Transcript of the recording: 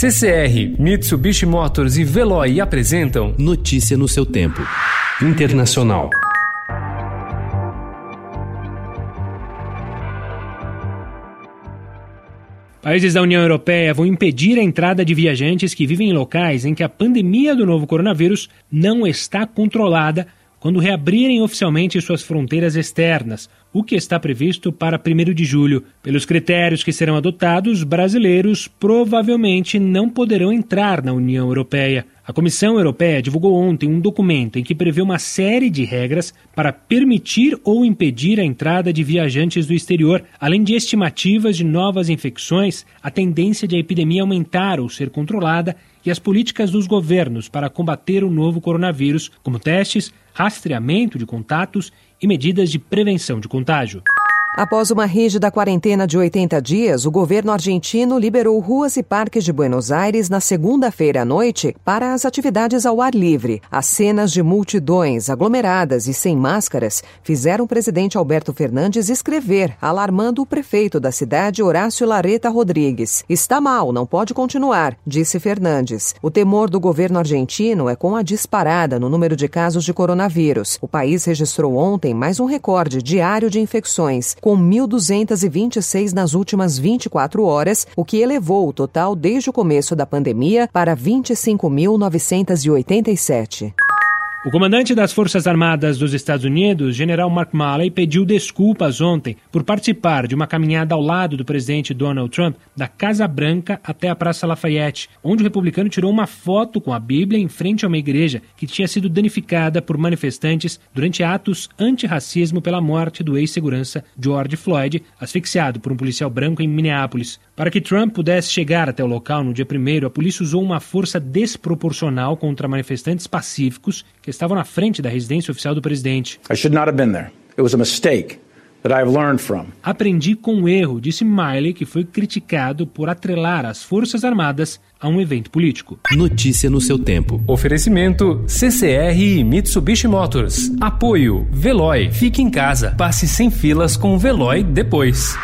CCR, Mitsubishi Motors e Veloy apresentam Notícia no seu tempo. Internacional. Países da União Europeia vão impedir a entrada de viajantes que vivem em locais em que a pandemia do novo coronavírus não está controlada quando reabrirem oficialmente suas fronteiras externas, o que está previsto para 1 de julho. Pelos critérios que serão adotados, brasileiros provavelmente não poderão entrar na União Europeia. A Comissão Europeia divulgou ontem um documento em que prevê uma série de regras para permitir ou impedir a entrada de viajantes do exterior, além de estimativas de novas infecções, a tendência de a epidemia aumentar ou ser controlada e as políticas dos governos para combater o novo coronavírus, como testes, rastreamento de contatos e medidas de prevenção de contágio. Após uma rígida quarentena de 80 dias, o governo argentino liberou ruas e parques de Buenos Aires na segunda-feira à noite para as atividades ao ar livre. As cenas de multidões aglomeradas e sem máscaras fizeram o presidente Alberto Fernandes escrever, alarmando o prefeito da cidade, Horácio Lareta Rodrigues. Está mal, não pode continuar, disse Fernandes. O temor do governo argentino é com a disparada no número de casos de coronavírus. O país registrou ontem mais um recorde diário de infecções com 1.226 nas últimas 24 horas, o que elevou o total desde o começo da pandemia para 25.987. O comandante das Forças Armadas dos Estados Unidos, general Mark Milley, pediu desculpas ontem por participar de uma caminhada ao lado do presidente Donald Trump da Casa Branca até a Praça Lafayette, onde o republicano tirou uma foto com a Bíblia em frente a uma igreja que tinha sido danificada por manifestantes durante atos antirracismo pela morte do ex-segurança George Floyd, asfixiado por um policial branco em Minneapolis. Para que Trump pudesse chegar até o local no dia 1, a polícia usou uma força desproporcional contra manifestantes pacíficos que estavam na frente da residência oficial do presidente. I should not have been there. It was a mistake. That I have learned from. Aprendi com erro, disse Miley, que foi criticado por atrelar as Forças Armadas a um evento político. Notícia no seu tempo. Oferecimento CCR e Mitsubishi Motors. Apoio Veloy. Fique em casa. Passe sem filas com o Veloy depois.